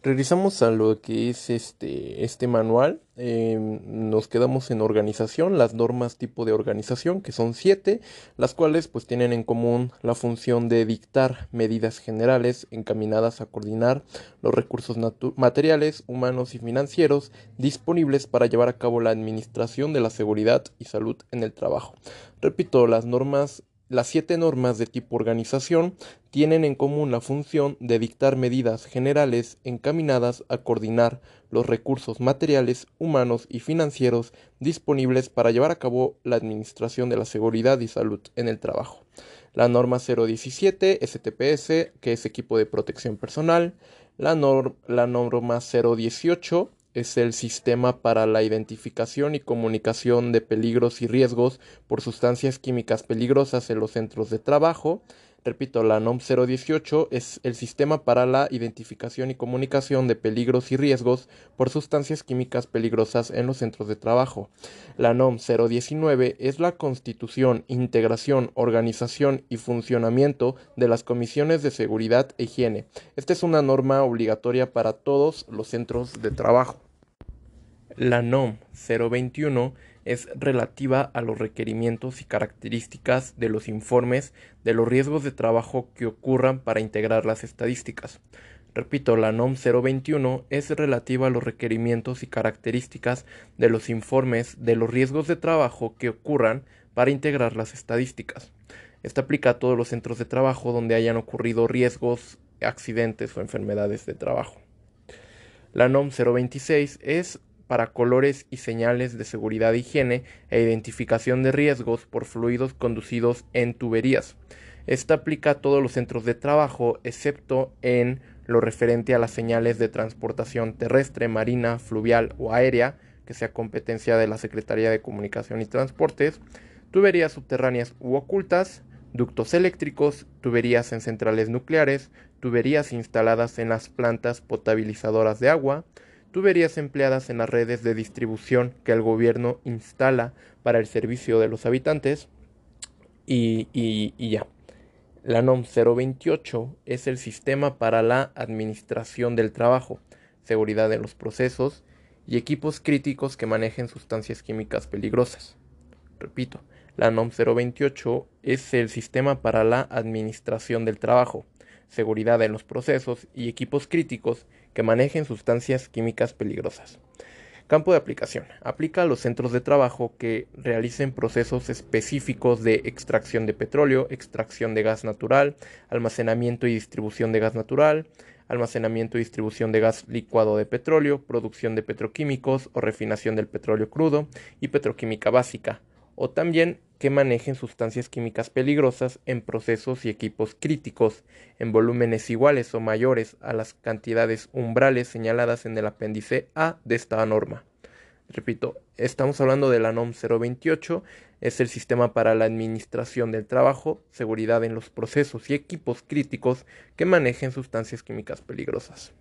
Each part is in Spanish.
Regresamos a lo que es este, este manual. Em, nos quedamos en organización, las normas tipo de organización, que son siete, las cuales pues tienen en común la función de dictar medidas generales encaminadas a coordinar los recursos materiales, humanos y financieros disponibles para llevar a cabo la administración de la seguridad y salud en el trabajo. Repito, las normas las siete normas de tipo organización tienen en común la función de dictar medidas generales encaminadas a coordinar los recursos materiales, humanos y financieros disponibles para llevar a cabo la administración de la seguridad y salud en el trabajo. La norma 017 STPS, que es equipo de protección personal, la, la norma 018 es el sistema para la identificación y comunicación de peligros y riesgos por sustancias químicas peligrosas en los centros de trabajo. Repito, la NOM 018 es el sistema para la identificación y comunicación de peligros y riesgos por sustancias químicas peligrosas en los centros de trabajo. La NOM 019 es la constitución, integración, organización y funcionamiento de las comisiones de seguridad e higiene. Esta es una norma obligatoria para todos los centros de trabajo. La NOM 021 es relativa a los requerimientos y características de los informes de los riesgos de trabajo que ocurran para integrar las estadísticas. Repito, la NOM 021 es relativa a los requerimientos y características de los informes de los riesgos de trabajo que ocurran para integrar las estadísticas. Esta aplica a todos los centros de trabajo donde hayan ocurrido riesgos, accidentes o enfermedades de trabajo. La NOM 026 es para colores y señales de seguridad e higiene e identificación de riesgos por fluidos conducidos en tuberías. Esta aplica a todos los centros de trabajo, excepto en lo referente a las señales de transportación terrestre, marina, fluvial o aérea, que sea competencia de la Secretaría de Comunicación y Transportes, tuberías subterráneas u ocultas, ductos eléctricos, tuberías en centrales nucleares, tuberías instaladas en las plantas potabilizadoras de agua, tuberías empleadas en las redes de distribución que el gobierno instala para el servicio de los habitantes y, ya. La NOM 028 es el sistema para la administración del trabajo, seguridad de los procesos y equipos críticos que manejen sustancias químicas peligrosas. Repito, la NOM 028 es el sistema para la administración del trabajo, seguridad en los procesos y equipos críticos que manejen sustancias químicas peligrosas. Campo de aplicación. Aplica a los centros de trabajo que realicen procesos específicos de extracción de petróleo, extracción de gas natural, almacenamiento y distribución de gas natural, almacenamiento y distribución de gas licuado de petróleo, producción de petroquímicos o refinación del petróleo crudo y petroquímica básica, o también que manejen sustancias químicas peligrosas en procesos y equipos críticos en volúmenes iguales o mayores a las cantidades umbrales señaladas en el apéndice A de esta norma. Repito, estamos hablando de la NOM 028, es el sistema para la administración del trabajo, seguridad en los procesos y equipos críticos que manejen sustancias químicas peligrosas.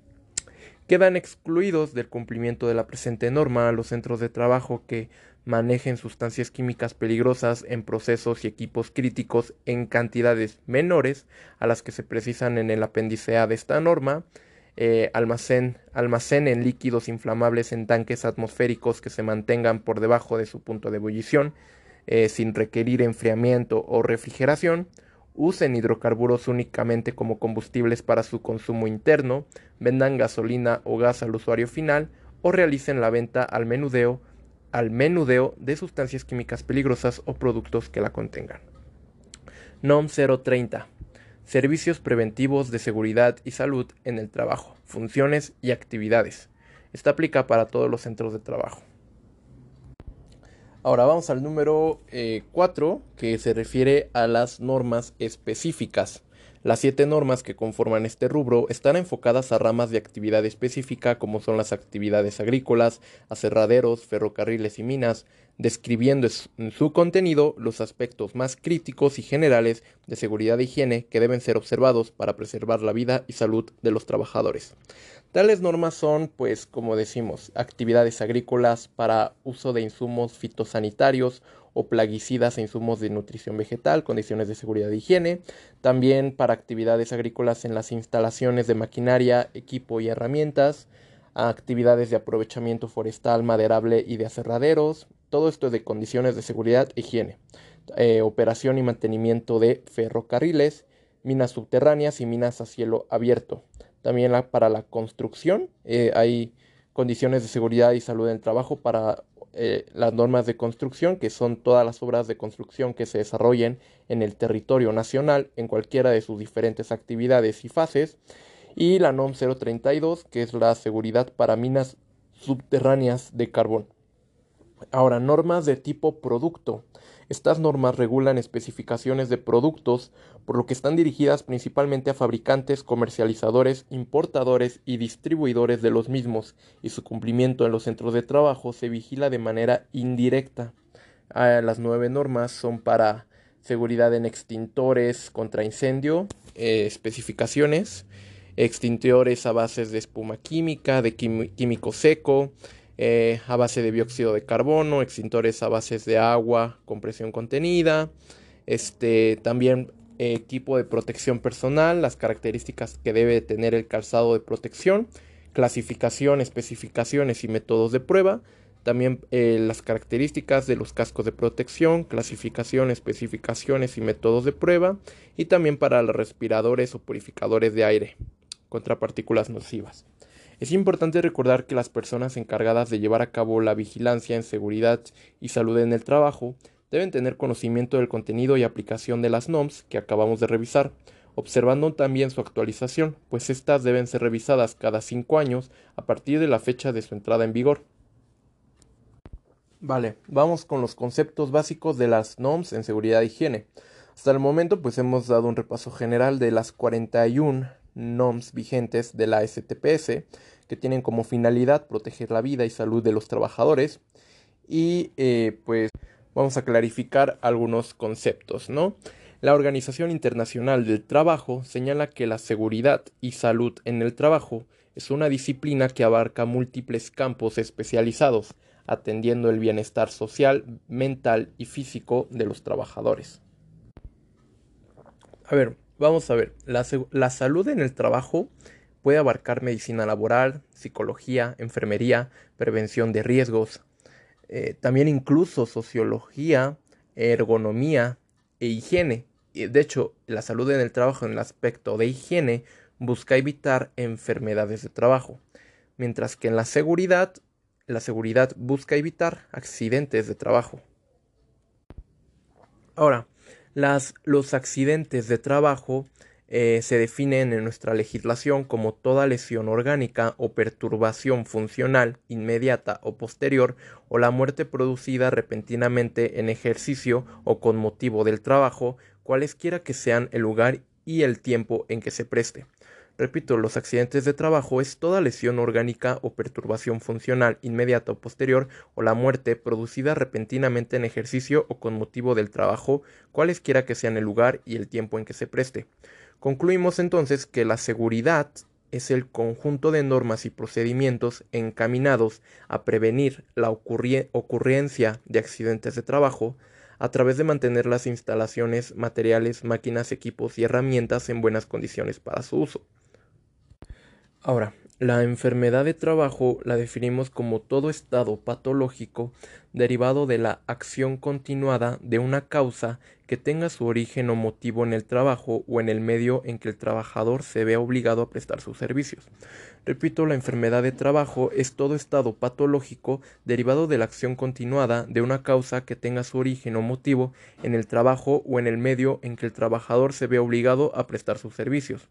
Quedan excluidos del cumplimiento de la presente norma los centros de trabajo que manejen sustancias químicas peligrosas en procesos y equipos críticos en cantidades menores a las que se precisan en el apéndice A de esta norma, eh, almacén, almacenen líquidos inflamables en tanques atmosféricos que se mantengan por debajo de su punto de ebullición, eh, sin requerir enfriamiento o refrigeración, usen hidrocarburos únicamente como combustibles para su consumo interno, vendan gasolina o gas al usuario final o realicen la venta al menudeo al menudeo de sustancias químicas peligrosas o productos que la contengan. NOM 030. Servicios preventivos de seguridad y salud en el trabajo, funciones y actividades. Esta aplica para todos los centros de trabajo. Ahora vamos al número 4, eh, que se refiere a las normas específicas. Las siete normas que conforman este rubro están enfocadas a ramas de actividad específica como son las actividades agrícolas, aserraderos, ferrocarriles y minas, describiendo en su contenido los aspectos más críticos y generales de seguridad e higiene que deben ser observados para preservar la vida y salud de los trabajadores. Tales normas son, pues, como decimos, actividades agrícolas para uso de insumos fitosanitarios o plaguicidas e insumos de nutrición vegetal, condiciones de seguridad e higiene, también para actividades agrícolas en las instalaciones de maquinaria, equipo y herramientas, actividades de aprovechamiento forestal, maderable y de aserraderos, todo esto de condiciones de seguridad e higiene, eh, operación y mantenimiento de ferrocarriles, minas subterráneas y minas a cielo abierto. También para la construcción eh, hay condiciones de seguridad y salud en el trabajo para eh, las normas de construcción, que son todas las obras de construcción que se desarrollen en el territorio nacional en cualquiera de sus diferentes actividades y fases, y la NOM 032, que es la seguridad para minas subterráneas de carbón. Ahora, normas de tipo producto. Estas normas regulan especificaciones de productos, por lo que están dirigidas principalmente a fabricantes, comercializadores, importadores y distribuidores de los mismos, y su cumplimiento en los centros de trabajo se vigila de manera indirecta. Ah, las nueve normas son para seguridad en extintores contra incendio, eh, especificaciones, extintores a bases de espuma química, de químico seco, eh, a base de dióxido de carbono, extintores a bases de agua con presión contenida, este, también equipo de protección personal, las características que debe tener el calzado de protección, clasificación, especificaciones y métodos de prueba, también eh, las características de los cascos de protección, clasificación, especificaciones y métodos de prueba, y también para los respiradores o purificadores de aire contra partículas nocivas. Es importante recordar que las personas encargadas de llevar a cabo la vigilancia en seguridad y salud en el trabajo deben tener conocimiento del contenido y aplicación de las NOMS que acabamos de revisar, observando también su actualización, pues estas deben ser revisadas cada cinco años a partir de la fecha de su entrada en vigor. Vale, vamos con los conceptos básicos de las NOMS en seguridad e higiene. Hasta el momento pues hemos dado un repaso general de las 41 NOMS vigentes de la STPS, que tienen como finalidad proteger la vida y salud de los trabajadores. Y eh, pues vamos a clarificar algunos conceptos, ¿no? La Organización Internacional del Trabajo señala que la seguridad y salud en el trabajo es una disciplina que abarca múltiples campos especializados, atendiendo el bienestar social, mental y físico de los trabajadores. A ver, Vamos a ver, la, salud en el trabajo puede abarcar medicina laboral, psicología, enfermería, prevención de riesgos, eh, también incluso sociología, ergonomía e higiene. De hecho, la salud en el trabajo en el aspecto de higiene busca evitar enfermedades de trabajo, mientras que en la seguridad, la seguridad busca evitar accidentes de trabajo. Ahora, los accidentes de trabajo eh, se definen en nuestra legislación como toda lesión orgánica o perturbación funcional inmediata o posterior o la muerte producida repentinamente en ejercicio o con motivo del trabajo, cualesquiera que sean el lugar y el tiempo en que se preste. Repito, los accidentes de trabajo es toda lesión orgánica o perturbación funcional inmediata o posterior o la muerte producida repentinamente en ejercicio o con motivo del trabajo, cualesquiera que sean el lugar y el tiempo en que se preste. Concluimos entonces que la seguridad es el conjunto de normas y procedimientos encaminados a prevenir la ocurrencia de accidentes de trabajo a través de mantener las instalaciones, materiales, máquinas, equipos y herramientas en buenas condiciones para su uso. Ahora, la enfermedad de trabajo la definimos como todo estado patológico derivado de la acción continuada de una causa que tenga su origen o motivo en el trabajo o en el medio en que el trabajador se vea obligado a prestar sus servicios. Repito, la enfermedad de trabajo es todo estado patológico derivado de la acción continuada de una causa que tenga su origen o motivo en el trabajo o en el medio en que el trabajador se vea obligado a prestar sus servicios.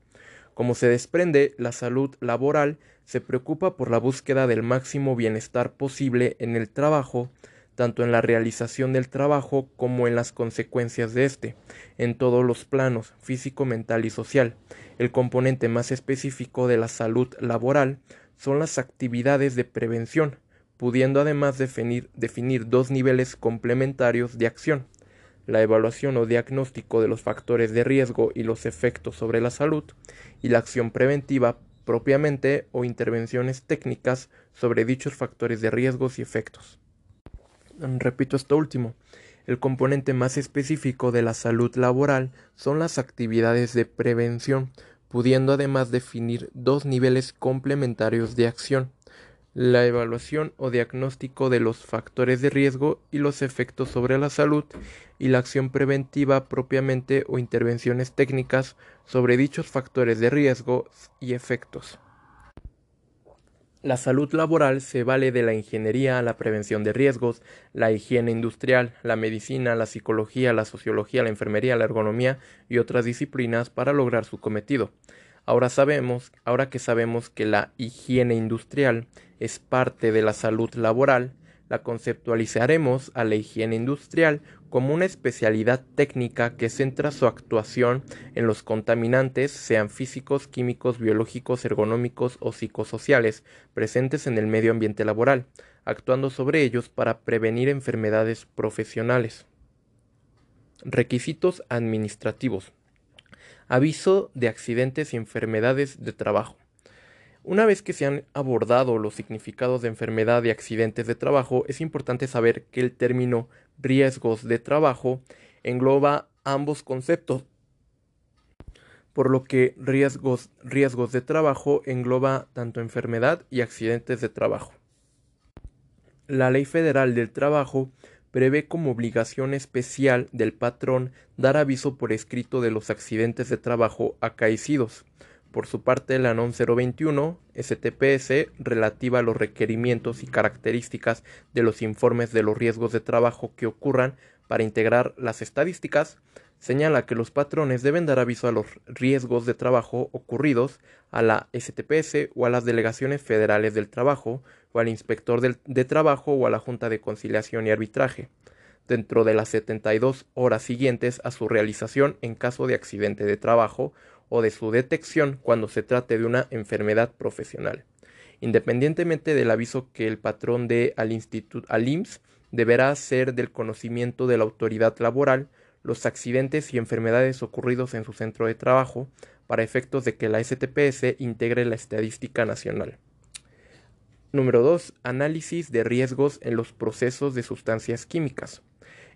Como se desprende, la salud laboral se preocupa por la búsqueda del máximo bienestar posible en el trabajo, tanto en la realización del trabajo como en las consecuencias de éste, en todos los planos, físico, mental y social. El componente más específico de la salud laboral son las actividades de prevención, pudiendo además definir, definir dos niveles complementarios de acción la evaluación o diagnóstico de los factores de riesgo y los efectos sobre la salud, y la acción preventiva propiamente o intervenciones técnicas sobre dichos factores de riesgos y efectos. Repito esto último. El componente más específico de la salud laboral son las actividades de prevención, pudiendo además definir dos niveles complementarios de acción la evaluación o diagnóstico de los factores de riesgo y los efectos sobre la salud y la acción preventiva propiamente o intervenciones técnicas sobre dichos factores de riesgo y efectos. La salud laboral se vale de la ingeniería, la prevención de riesgos, la higiene industrial, la medicina, la psicología, la sociología, la enfermería, la ergonomía y otras disciplinas para lograr su cometido. Ahora sabemos, ahora que sabemos que la higiene industrial es parte de la salud laboral, la conceptualizaremos a la higiene industrial como una especialidad técnica que centra su actuación en los contaminantes, sean físicos, químicos, biológicos, ergonómicos o psicosociales, presentes en el medio ambiente laboral, actuando sobre ellos para prevenir enfermedades profesionales. Requisitos administrativos. Aviso de accidentes y enfermedades de trabajo. Una vez que se han abordado los significados de enfermedad y accidentes de trabajo, es importante saber que el término riesgos de trabajo engloba ambos conceptos, por lo que riesgos, riesgos de trabajo engloba tanto enfermedad y accidentes de trabajo. La Ley Federal del Trabajo prevé como obligación especial del patrón dar aviso por escrito de los accidentes de trabajo acaecidos. Por su parte, la NOM 021 STPS, relativa a los requerimientos y características de los informes de los riesgos de trabajo que ocurran para integrar las estadísticas, señala que los patrones deben dar aviso a los riesgos de trabajo ocurridos a la STPS o a las delegaciones federales del trabajo al inspector de trabajo o a la Junta de Conciliación y Arbitraje, dentro de las 72 horas siguientes a su realización en caso de accidente de trabajo o de su detección cuando se trate de una enfermedad profesional. Independientemente del aviso que el patrón dé al, instituto, al IMSS, deberá ser del conocimiento de la autoridad laboral los accidentes y enfermedades ocurridos en su centro de trabajo para efectos de que la STPS integre la estadística nacional. Número 2. Análisis de riesgos en los procesos de sustancias químicas.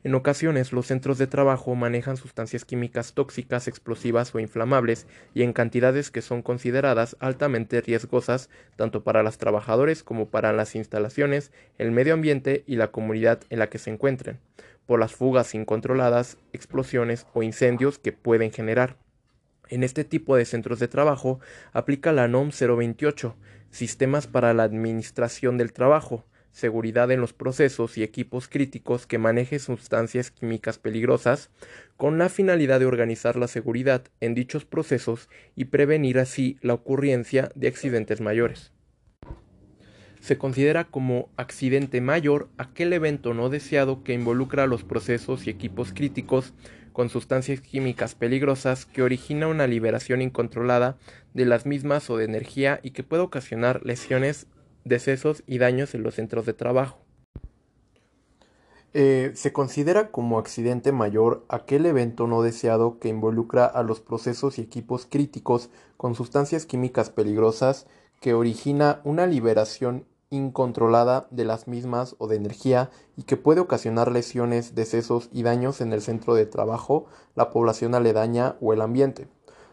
En ocasiones los centros de trabajo manejan sustancias químicas tóxicas, explosivas o inflamables y en cantidades que son consideradas altamente riesgosas tanto para los trabajadores como para las instalaciones, el medio ambiente y la comunidad en la que se encuentren, por las fugas incontroladas, explosiones o incendios que pueden generar. En este tipo de centros de trabajo aplica la NOM 028, sistemas para la administración del trabajo, seguridad en los procesos y equipos críticos que maneje sustancias químicas peligrosas, con la finalidad de organizar la seguridad en dichos procesos y prevenir así la ocurrencia de accidentes mayores. Se considera como accidente mayor aquel evento no deseado que involucra los procesos y equipos críticos con sustancias químicas peligrosas que origina una liberación incontrolada de las mismas o de energía y que puede ocasionar lesiones, decesos y daños en los centros de trabajo. Eh, se considera como accidente mayor aquel evento no deseado que involucra a los procesos y equipos críticos con sustancias químicas peligrosas que origina una liberación incontrolada de las mismas o de energía y que puede ocasionar lesiones, decesos y daños en el centro de trabajo, la población aledaña o el ambiente.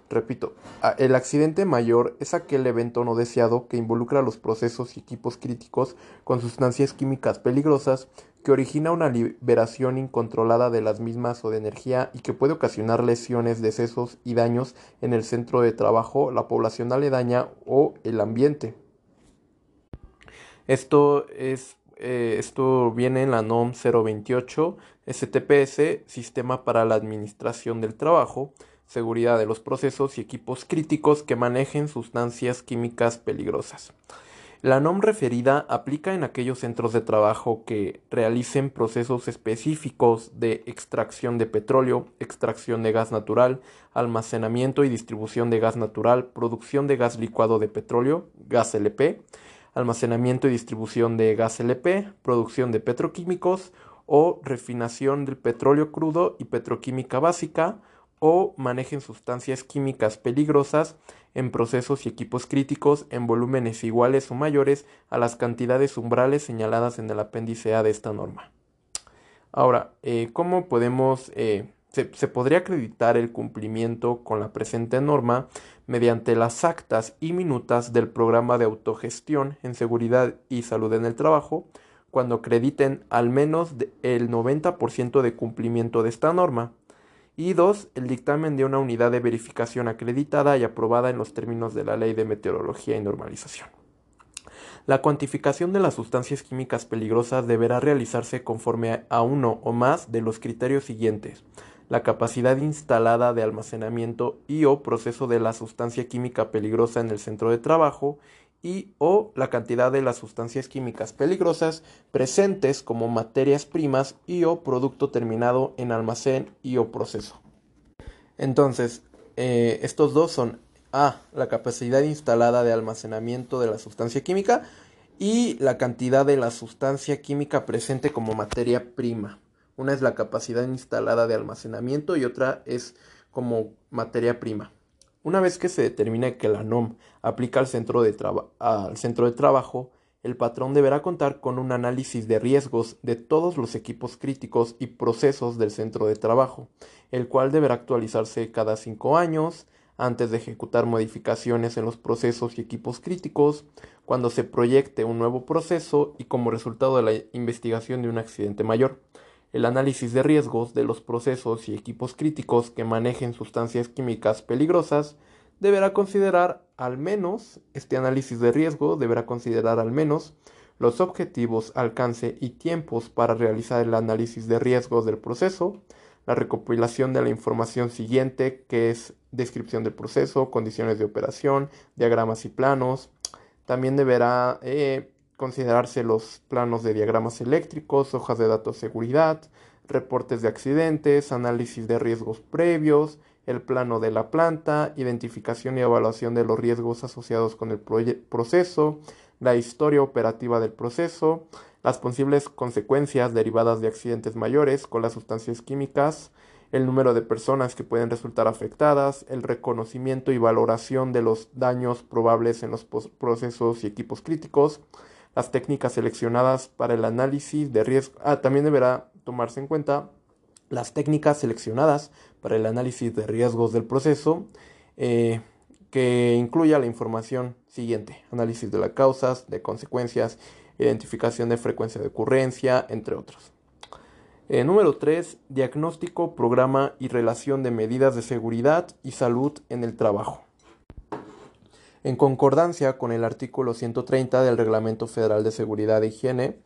Repito, el accidente mayor es aquel evento no deseado que involucra los procesos y equipos críticos con sustancias químicas peligrosas que origina una liberación incontrolada de las mismas o de energía y que puede ocasionar lesiones, decesos y daños en el centro de trabajo, la población aledaña o el ambiente. Esto es eh, esto viene en la NOM 028 STPS, Sistema para la Administración del Trabajo, Seguridad de los Procesos y Equipos Críticos que manejen sustancias químicas peligrosas. La NOM referida aplica en aquellos centros de trabajo que realicen procesos específicos de extracción de petróleo, extracción de gas natural, almacenamiento y distribución de gas natural, producción de gas licuado de petróleo, gas LP, almacenamiento y distribución de gas LP, producción de petroquímicos o refinación del petróleo crudo y petroquímica básica o manejen sustancias químicas peligrosas en procesos y equipos críticos en volúmenes iguales o mayores a las cantidades umbrales señaladas en el apéndice A de esta norma. Ahora, eh, ¿cómo podemos, eh, se, podría acreditar el cumplimiento con la presente norma mediante las actas y minutas del programa de autogestión en seguridad y salud en el trabajo, cuando acrediten al menos el 90% de cumplimiento de esta norma. Y dos, el dictamen de una unidad de verificación acreditada y aprobada en los términos de la Ley de Meteorología y Normalización. La cuantificación de las sustancias químicas peligrosas deberá realizarse conforme a uno o más de los criterios siguientes. La capacidad instalada de almacenamiento y o proceso de la sustancia química peligrosa en el centro de trabajo y o la cantidad de las sustancias químicas peligrosas presentes como materias primas y o producto terminado en almacén y o proceso. Entonces, eh, estos dos son A, la capacidad instalada de almacenamiento de la sustancia química y la cantidad de la sustancia química presente como materia prima. Una es la capacidad instalada de almacenamiento y otra es como materia prima. Una vez que se determine que la NOM aplica al centro, de al centro de trabajo, el patrón deberá contar con un análisis de riesgos de todos los equipos críticos y procesos del centro de trabajo, el cual deberá actualizarse cada cinco años antes de ejecutar modificaciones en los procesos y equipos críticos, cuando se proyecte un nuevo proceso y como resultado de la investigación de un accidente mayor el análisis de riesgos de los procesos y equipos críticos que manejen sustancias químicas peligrosas deberá considerar al menos, este análisis de riesgo deberá considerar al menos los objetivos, alcance y tiempos para realizar el análisis de riesgos del proceso, la recopilación de la información siguiente que es descripción del proceso, condiciones de operación, diagramas y planos. También deberá eh, considerarse los planos de diagramas eléctricos, hojas de datos de seguridad, reportes de accidentes, análisis de riesgos previos, el plano de la planta, identificación y evaluación de los riesgos asociados con el proceso, la historia operativa del proceso, las posibles consecuencias derivadas de accidentes mayores con las sustancias químicas, el número de personas que pueden resultar afectadas, el reconocimiento y valoración de los daños probables en los procesos y equipos críticos, las técnicas seleccionadas para el análisis de riesgo. Ah, también deberá tomarse en cuenta las técnicas seleccionadas para el análisis de riesgos del proceso, eh, que incluya la información siguiente, análisis de las causas, de consecuencias, identificación de frecuencia de ocurrencia, entre otros. Eh, número 3. Diagnóstico, programa y relación de medidas de seguridad y salud en el trabajo. En concordancia con el artículo 130 del Reglamento Federal de Seguridad e Higiene,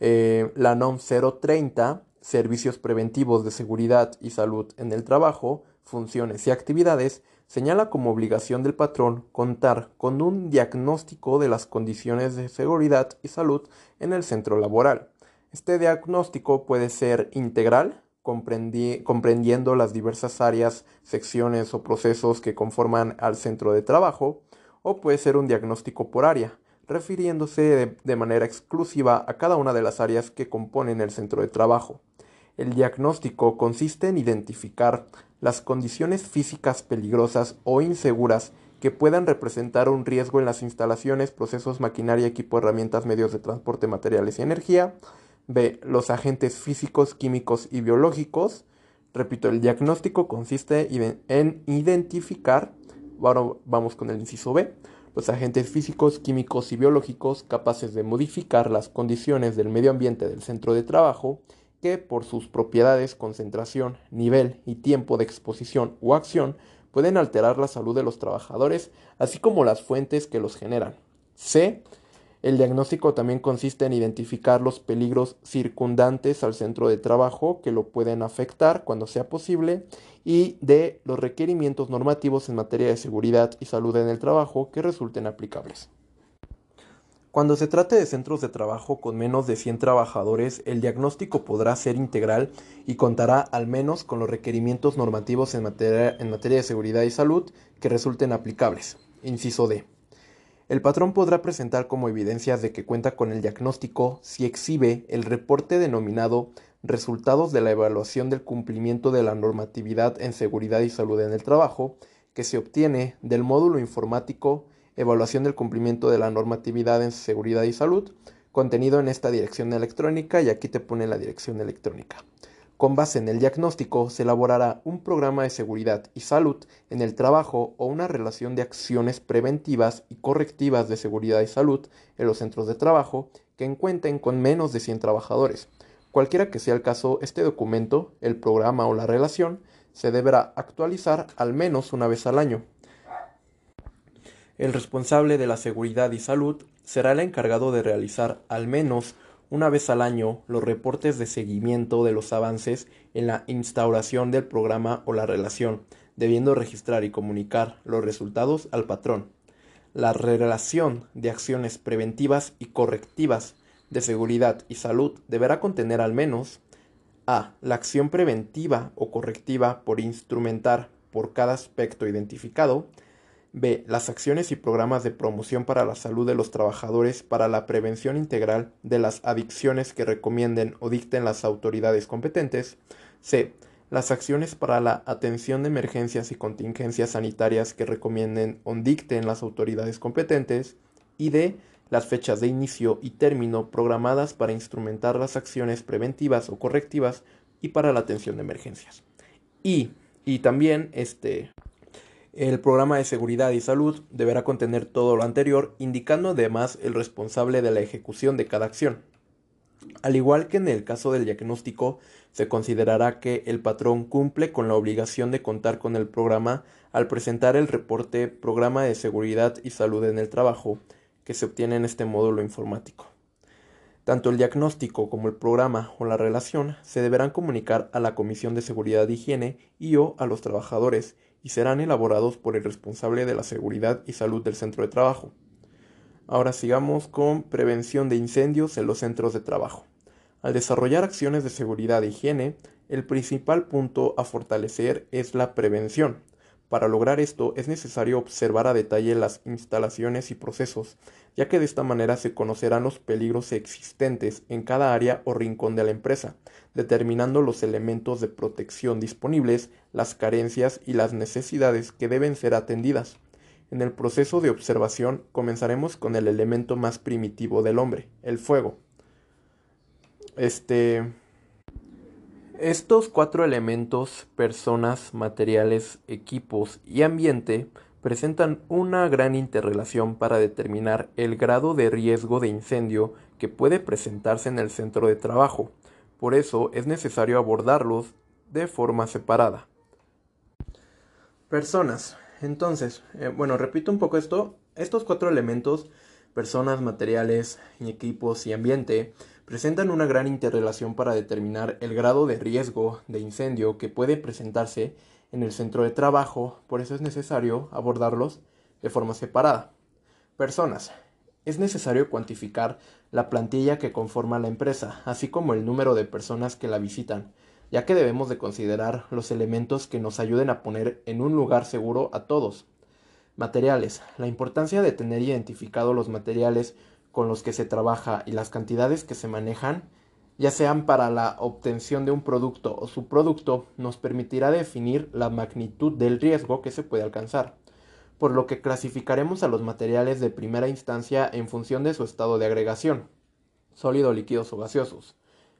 eh, la NOM 030, Servicios Preventivos de Seguridad y Salud en el Trabajo, Funciones y Actividades, señala como obligación del patrón contar con un diagnóstico de las condiciones de seguridad y salud en el centro laboral. Este diagnóstico puede ser integral, comprendiendo las diversas áreas, secciones o procesos que conforman al centro de trabajo, o puede ser un diagnóstico por área, refiriéndose de, manera exclusiva a cada una de las áreas que componen el centro de trabajo. El diagnóstico consiste en identificar las condiciones físicas peligrosas o inseguras que puedan representar un riesgo en las instalaciones, procesos, maquinaria, equipo, herramientas, medios de transporte, materiales y energía. B. Los agentes físicos, químicos y biológicos. Repito, el diagnóstico consiste en identificar Ahora vamos con el inciso B. Los agentes físicos, químicos y biológicos capaces de modificar las condiciones del medio ambiente del centro de trabajo que por sus propiedades, concentración, nivel y tiempo de exposición o acción pueden alterar la salud de los trabajadores, así como las fuentes que los generan. C. El diagnóstico también consiste en identificar los peligros circundantes al centro de trabajo que lo pueden afectar cuando sea posible y de los requerimientos normativos en materia de seguridad y salud en el trabajo que resulten aplicables. Cuando se trate de centros de trabajo con menos de 100 trabajadores, el diagnóstico podrá ser integral y contará al menos con los requerimientos normativos en materia, materia de seguridad y salud que resulten aplicables. Inciso D. El patrón podrá presentar como evidencias de que cuenta con el diagnóstico si exhibe el reporte denominado Resultados de la evaluación del cumplimiento de la normatividad en seguridad y salud en el trabajo, que se obtiene del módulo informático Evaluación del cumplimiento de la normatividad en seguridad y salud, contenido en esta dirección electrónica y aquí te pone la dirección electrónica. Con base en el diagnóstico se elaborará un programa de seguridad y salud en el trabajo o una relación de acciones preventivas y correctivas de seguridad y salud en los centros de trabajo que encuentren con menos de 100 trabajadores. Cualquiera que sea el caso, este documento, el programa o la relación, se deberá actualizar al menos una vez al año. El responsable de la seguridad y salud será el encargado de realizar al menos una vez al año los reportes de seguimiento de los avances en la instauración del programa o la relación, debiendo registrar y comunicar los resultados al patrón. La relación de acciones preventivas y correctivas de seguridad y salud deberá contener al menos a. La acción preventiva o correctiva por instrumentar por cada aspecto identificado, B. Las acciones y programas de promoción para la salud de los trabajadores para la prevención integral de las adicciones que recomienden o dicten las autoridades competentes. C. Las acciones para la atención de emergencias y contingencias sanitarias que recomienden o dicten las autoridades competentes. Y D. Las fechas de inicio y término programadas para instrumentar las acciones preventivas o correctivas y para la atención de emergencias. Y, y también este, el programa de seguridad y salud deberá contener todo lo anterior, indicando además el responsable de la ejecución de cada acción. Al igual que en el caso del diagnóstico, se considerará que el patrón cumple con la obligación de contar con el programa al presentar el reporte Programa de Seguridad y Salud en el Trabajo que se obtiene en este módulo informático. Tanto el diagnóstico como el programa o la relación se deberán comunicar a la Comisión de Seguridad y Higiene y o a los trabajadores y serán elaborados por el responsable de la seguridad y salud del centro de trabajo. Ahora sigamos con prevención de incendios en los centros de trabajo. Al desarrollar acciones de seguridad e higiene, el principal punto a fortalecer es la prevención. Para lograr esto es necesario observar a detalle las instalaciones y procesos, ya que de esta manera se conocerán los peligros existentes en cada área o rincón de la empresa, determinando los elementos de protección disponibles, las carencias y las necesidades que deben ser atendidas. En el proceso de observación comenzaremos con el elemento más primitivo del hombre, el fuego. Este estos cuatro elementos, personas, materiales, equipos y ambiente, presentan una gran interrelación para determinar el grado de riesgo de incendio que puede presentarse en el centro de trabajo. Por eso es necesario abordarlos de forma separada. Personas. Entonces, eh, bueno, repito un poco esto. Estos cuatro elementos, personas, materiales, equipos y ambiente, presentan una gran interrelación para determinar el grado de riesgo de incendio que puede presentarse en el centro de trabajo, por eso es necesario abordarlos de forma separada. Personas. Es necesario cuantificar la plantilla que conforma la empresa, así como el número de personas que la visitan, ya que debemos de considerar los elementos que nos ayuden a poner en un lugar seguro a todos. Materiales. La importancia de tener identificado los materiales con los que se trabaja y las cantidades que se manejan, ya sean para la obtención de un producto o su producto, nos permitirá definir la magnitud del riesgo que se puede alcanzar, por lo que clasificaremos a los materiales de primera instancia en función de su estado de agregación, sólido, líquidos o gaseosos.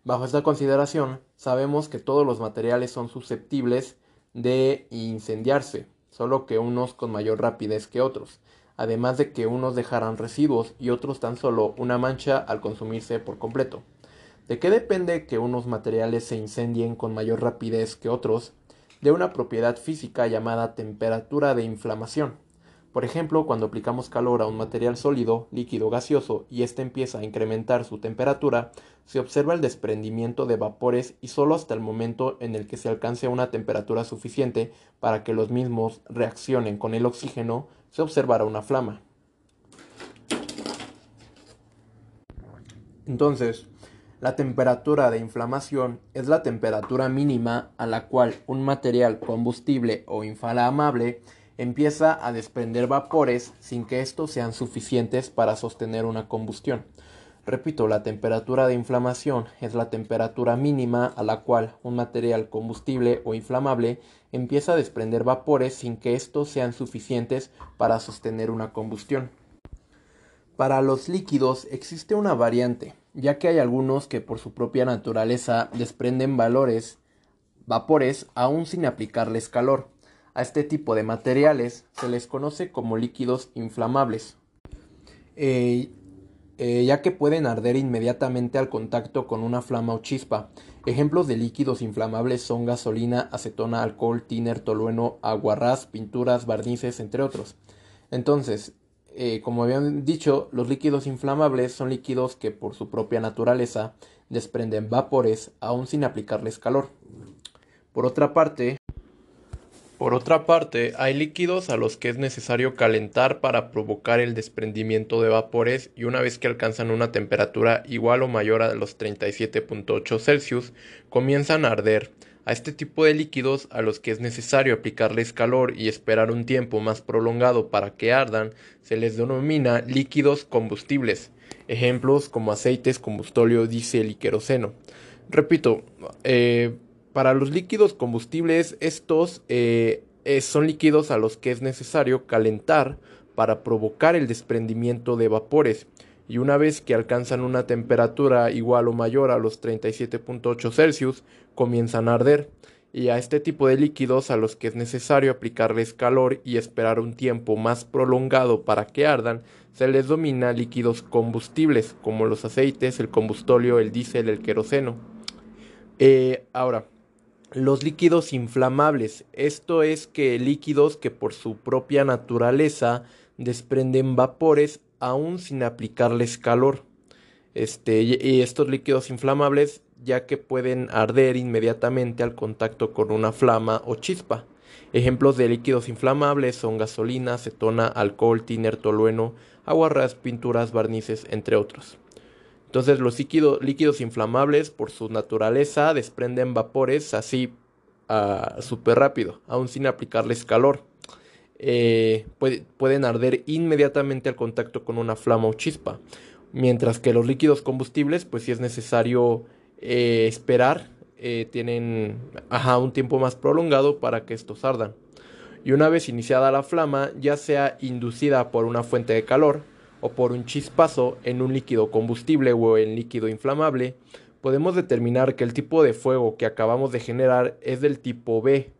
Bajo esta consideración, sabemos que todos los materiales son susceptibles de incendiarse, solo que unos con mayor rapidez que otros, además de que unos dejarán residuos y otros tan solo una mancha al consumirse por completo. ¿De qué depende que unos materiales se incendien con mayor rapidez que otros? De una propiedad física llamada temperatura de inflamación. Por ejemplo, cuando aplicamos calor a un material sólido, líquido, gaseoso y éste empieza a incrementar su temperatura, se observa el desprendimiento de vapores y solo hasta el momento en el que se alcance una temperatura suficiente para que los mismos reaccionen con el oxígeno se observará una flama. Entonces, la temperatura de inflamación es la temperatura mínima a la cual un material combustible o inflamable empieza a desprender vapores sin que estos sean suficientes para sostener una combustión. Repito, la temperatura de inflamación es la temperatura mínima a la cual un material combustible o inflamable empieza a desprender vapores sin que estos sean suficientes para sostener una combustión. Para los líquidos existe una variante, ya que hay algunos que por su propia naturaleza desprenden valores, vapores, aún sin aplicarles calor. A este tipo de materiales se les conoce como líquidos inflamables, eh, eh, ya que pueden arder inmediatamente al contacto con una flama o chispa. Ejemplos de líquidos inflamables son gasolina, acetona, alcohol, tiner, tolueno, aguarrás, pinturas, barnices, entre otros. Entonces, eh, como habían dicho, los líquidos inflamables son líquidos que por su propia naturaleza desprenden vapores aún sin aplicarles calor. Por otra parte, por otra parte, hay líquidos a los que es necesario calentar para provocar el desprendimiento de vapores y una vez que alcanzan una temperatura igual o mayor a los 37.8 Celsius, comienzan a arder. A este tipo de líquidos a los que es necesario aplicarles calor y esperar un tiempo más prolongado para que ardan, se les denomina líquidos combustibles. Ejemplos como aceites, combustóleo, diésel y queroseno. Repito, eh, para los líquidos combustibles, estos eh, eh, son líquidos a los que es necesario calentar para provocar el desprendimiento de vapores y una vez que alcanzan una temperatura igual o mayor a los 37.8 Celsius, comienzan a arder. Y a este tipo de líquidos a los que es necesario aplicarles calor y esperar un tiempo más prolongado para que ardan, se les domina líquidos combustibles, como los aceites, el combustóleo, el diésel, el queroseno. Eh, ahora, los líquidos inflamables, esto es que líquidos que por su propia naturaleza desprenden vapores aún sin aplicarles calor. Este, y estos líquidos inflamables ya que pueden arder inmediatamente al contacto con una flama o chispa. Ejemplos de líquidos inflamables son gasolina, acetona, alcohol, tiner, tolueno, aguarrás, pinturas, barnices, entre otros. Entonces los líquidos inflamables por su naturaleza desprenden vapores así uh, súper rápido, aún sin aplicarles calor. Eh, pueden arder inmediatamente al contacto con una flama o chispa. Mientras que los líquidos combustibles, pues si es necesario eh, esperar, eh, tienen un tiempo más prolongado para que estos ardan. Y una vez iniciada la flama, ya sea inducida por una fuente de calor o por un chispazo en un líquido combustible o en líquido inflamable, podemos determinar que el tipo de fuego que acabamos de generar es del tipo B,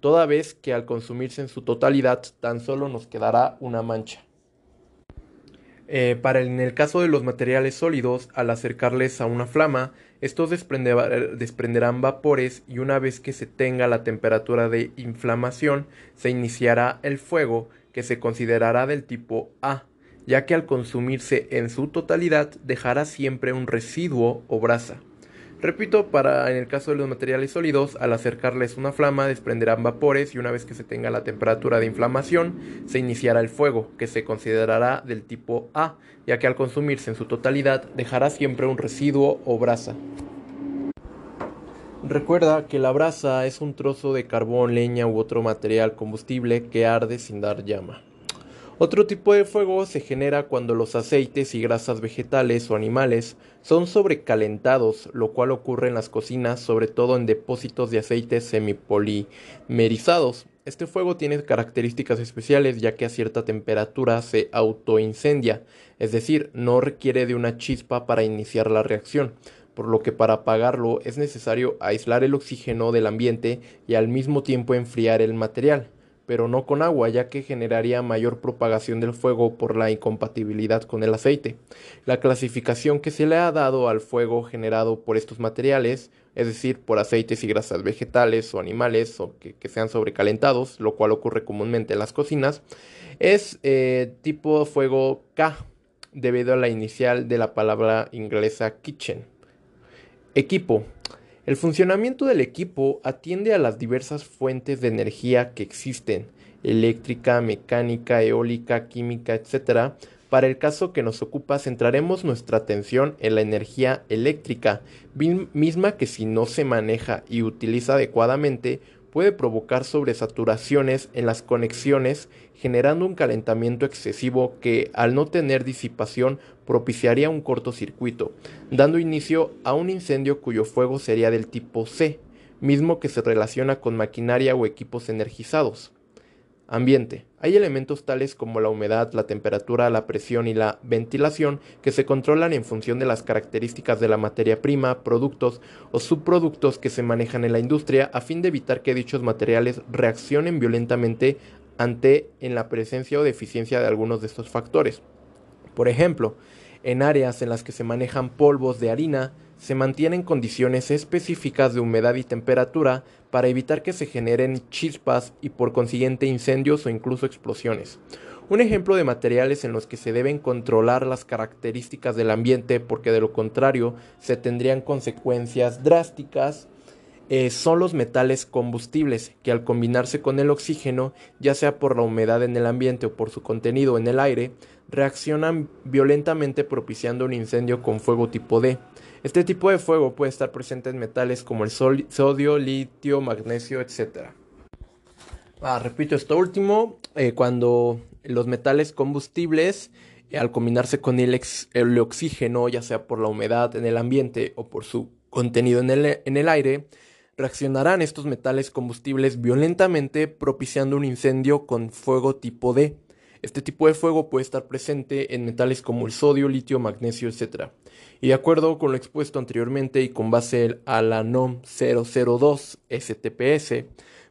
toda vez que al consumirse en su totalidad tan solo nos quedará una mancha. Eh, para en el caso de los materiales sólidos, al acercarles a una flama, estos desprenderán vapores y una vez que se tenga la temperatura de inflamación, se iniciará el fuego que se considerará del tipo A, ya que al consumirse en su totalidad dejará siempre un residuo o brasa. Repito, para en el caso de los materiales sólidos, al acercarles una flama desprenderán vapores y una vez que se tenga la temperatura de inflamación, se iniciará el fuego, que se considerará del tipo A, ya que al consumirse en su totalidad dejará siempre un residuo o brasa. Recuerda que la brasa es un trozo de carbón, leña u otro material combustible que arde sin dar llama. Otro tipo de fuego se genera cuando los aceites y grasas vegetales o animales son sobrecalentados, lo cual ocurre en las cocinas, sobre todo en depósitos de aceites semipolimerizados. Este fuego tiene características especiales ya que a cierta temperatura se autoincendia, es decir, no requiere de una chispa para iniciar la reacción, por lo que para apagarlo es necesario aislar el oxígeno del ambiente y al mismo tiempo enfriar el material pero no con agua, ya que generaría mayor propagación del fuego por la incompatibilidad con el aceite. La clasificación que se le ha dado al fuego generado por estos materiales, es decir, por aceites y grasas vegetales o animales o que, sean sobrecalentados, lo cual ocurre comúnmente en las cocinas, es eh, tipo fuego K, debido a la inicial de la palabra inglesa kitchen. Equipo. El funcionamiento del equipo atiende a las diversas fuentes de energía que existen, eléctrica, mecánica, eólica, química, etc. Para el caso que nos ocupa, centraremos nuestra atención en la energía eléctrica, misma que si no se maneja y utiliza adecuadamente, puede provocar sobresaturaciones en las conexiones, generando un calentamiento excesivo que, al no tener disipación, propiciaría un cortocircuito, dando inicio a un incendio cuyo fuego sería del tipo C, mismo que se relaciona con maquinaria o equipos energizados. Ambiente. Hay elementos tales como la humedad, la temperatura, la presión y la ventilación que se controlan en función de las características de la materia prima, productos o subproductos que se manejan en la industria a fin de evitar que dichos materiales reaccionen violentamente ante en la presencia o deficiencia de algunos de estos factores. Por ejemplo, en áreas en las que se manejan polvos de harina, se mantienen condiciones específicas de humedad y temperatura para evitar que se generen chispas y por consiguiente incendios o incluso explosiones. Un ejemplo de materiales en los que se deben controlar las características del ambiente porque de lo contrario se tendrían consecuencias drásticas eh, son los metales combustibles que al combinarse con el oxígeno, ya sea por la humedad en el ambiente o por su contenido en el aire, reaccionan violentamente propiciando un incendio con fuego tipo D. Este tipo de fuego puede estar presente en metales como el sodio, litio, magnesio, etc. Ah, repito esto último, eh, cuando los metales combustibles eh, al combinarse con el, oxígeno, ya sea por la humedad en el ambiente o por su contenido en el, en el aire, reaccionarán estos metales combustibles violentamente propiciando un incendio con fuego tipo D. Este tipo de fuego puede estar presente en metales como el sodio, litio, magnesio, etc. Y de acuerdo con lo expuesto anteriormente y con base a la NOM 002 STPS,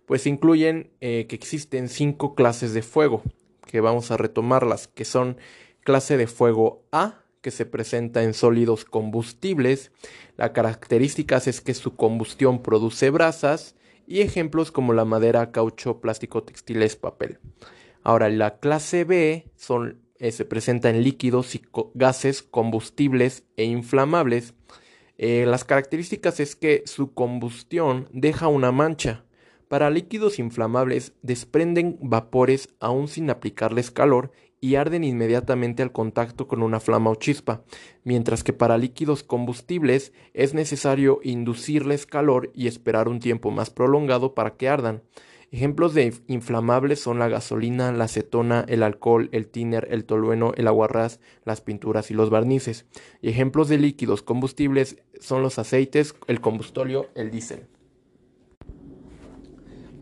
pues incluyen eh, que existen cinco clases de fuego, que vamos a retomarlas, que son clase de fuego A, que se presenta en sólidos combustibles. La característica es que su combustión produce brasas y ejemplos como la madera, caucho, plástico, textiles, papel. Ahora, la clase B son, eh, se presenta en líquidos y gases combustibles e inflamables. Eh, las características es que su combustión deja una mancha. Para líquidos inflamables desprenden vapores aún sin aplicarles calor y arden inmediatamente al contacto con una flama o chispa, mientras que para líquidos combustibles es necesario inducirles calor y esperar un tiempo más prolongado para que ardan. Ejemplos de inflamables son la gasolina, la acetona, el alcohol, el tiner, el tolueno, el aguarrás, las pinturas y los barnices. Y ejemplos de líquidos combustibles son los aceites, el combustóleo, el diésel.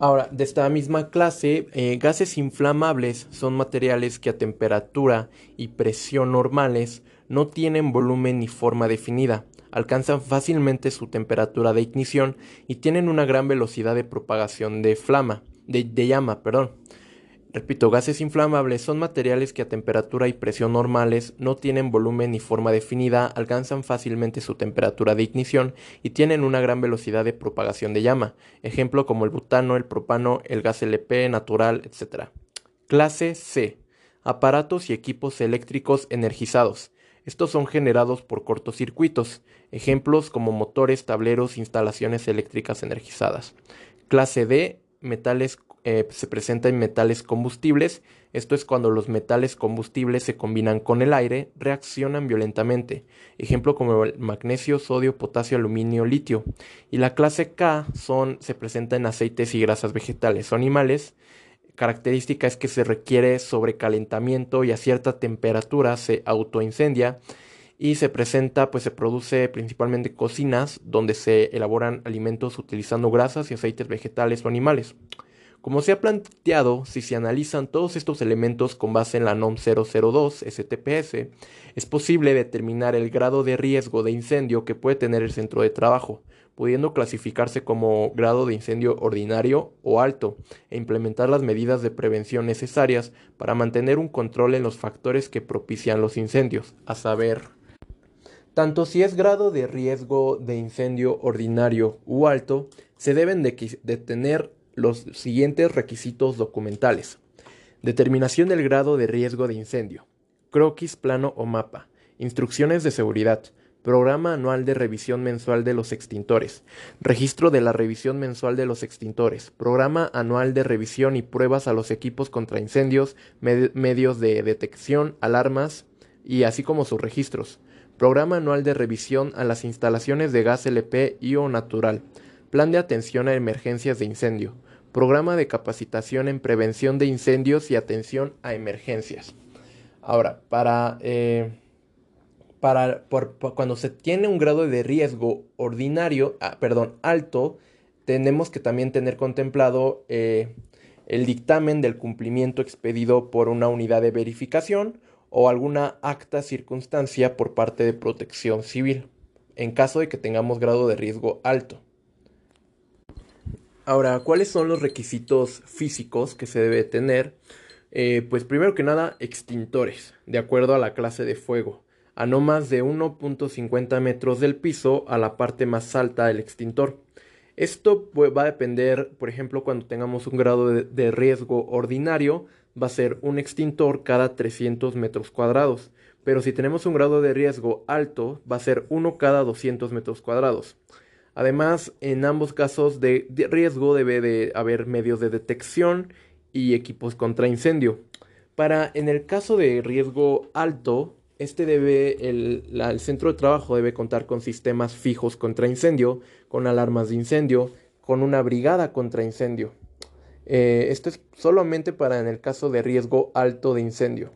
Ahora, de esta misma clase, eh, gases inflamables son materiales que a temperatura y presión normales no tienen volumen ni forma definida alcanzan fácilmente su temperatura de ignición y tienen una gran velocidad de propagación de flama, de, llama, perdón. Repito, gases inflamables son materiales que a temperatura y presión normales no tienen volumen ni forma definida, alcanzan fácilmente su temperatura de ignición y tienen una gran velocidad de propagación de llama, ejemplo como el butano, el propano, el gas LP natural, etc. Clase C. Aparatos y equipos eléctricos energizados. Estos son generados por cortocircuitos, ejemplos como motores, tableros, instalaciones eléctricas energizadas. Clase D, metales eh, se presenta en metales combustibles. Esto es cuando los metales combustibles se combinan con el aire, reaccionan violentamente. Ejemplo como magnesio, sodio, potasio, aluminio, litio. Y la clase K son, se presenta en aceites y grasas vegetales o animales característica es que se requiere sobrecalentamiento y a cierta temperatura se autoincendia y se presenta, pues se produce principalmente cocinas donde se elaboran alimentos utilizando grasas y aceites vegetales o animales. Como se ha planteado, si se analizan todos estos elementos con base en la NOM 002 STPS, es posible determinar el grado de riesgo de incendio que puede tener el centro de trabajo, pudiendo clasificarse como grado de incendio ordinario o alto, e implementar las medidas de prevención necesarias para mantener un control en los factores que propician los incendios, a saber, tanto si es grado de riesgo de incendio ordinario u alto, se deben de, tener los siguientes requisitos documentales. Determinación del grado de riesgo de incendio. Croquis, plano o mapa. Instrucciones de seguridad. Programa anual de revisión mensual de los extintores. Registro de la revisión mensual de los extintores. Programa anual de revisión y pruebas a los equipos contra incendios, medios de detección, alarmas y así como sus registros. Programa anual de revisión a las instalaciones de gas LP y o natural. Plan de atención a emergencias de incendio. Programa de capacitación en prevención de incendios y atención a emergencias. Ahora, para... Eh, para, cuando se tiene un grado de riesgo ordinario, ah, perdón, alto, tenemos que también tener contemplado eh, el dictamen del cumplimiento expedido por una unidad de verificación o alguna acta circunstancia por parte de protección civil, en caso de que tengamos grado de riesgo alto. Ahora, ¿cuáles son los requisitos físicos que se debe tener? Eh, pues primero que nada, extintores, de acuerdo a la clase de fuego, a no más de 1.50 metros del piso a la parte más alta del extintor. Esto va a depender, por ejemplo, cuando tengamos un grado de, riesgo ordinario, va a ser un extintor cada 300 metros cuadrados. Pero si tenemos un grado de riesgo alto, va a ser uno cada 200 metros cuadrados. Además, en ambos casos de, riesgo debe de haber medios de detección y equipos contra incendio. Para en el caso de riesgo alto, este debe, el, centro de trabajo debe contar con sistemas fijos contra incendio, con alarmas de incendio, con una brigada contra incendio. Eh, esto es solamente para en el caso de riesgo alto de incendio.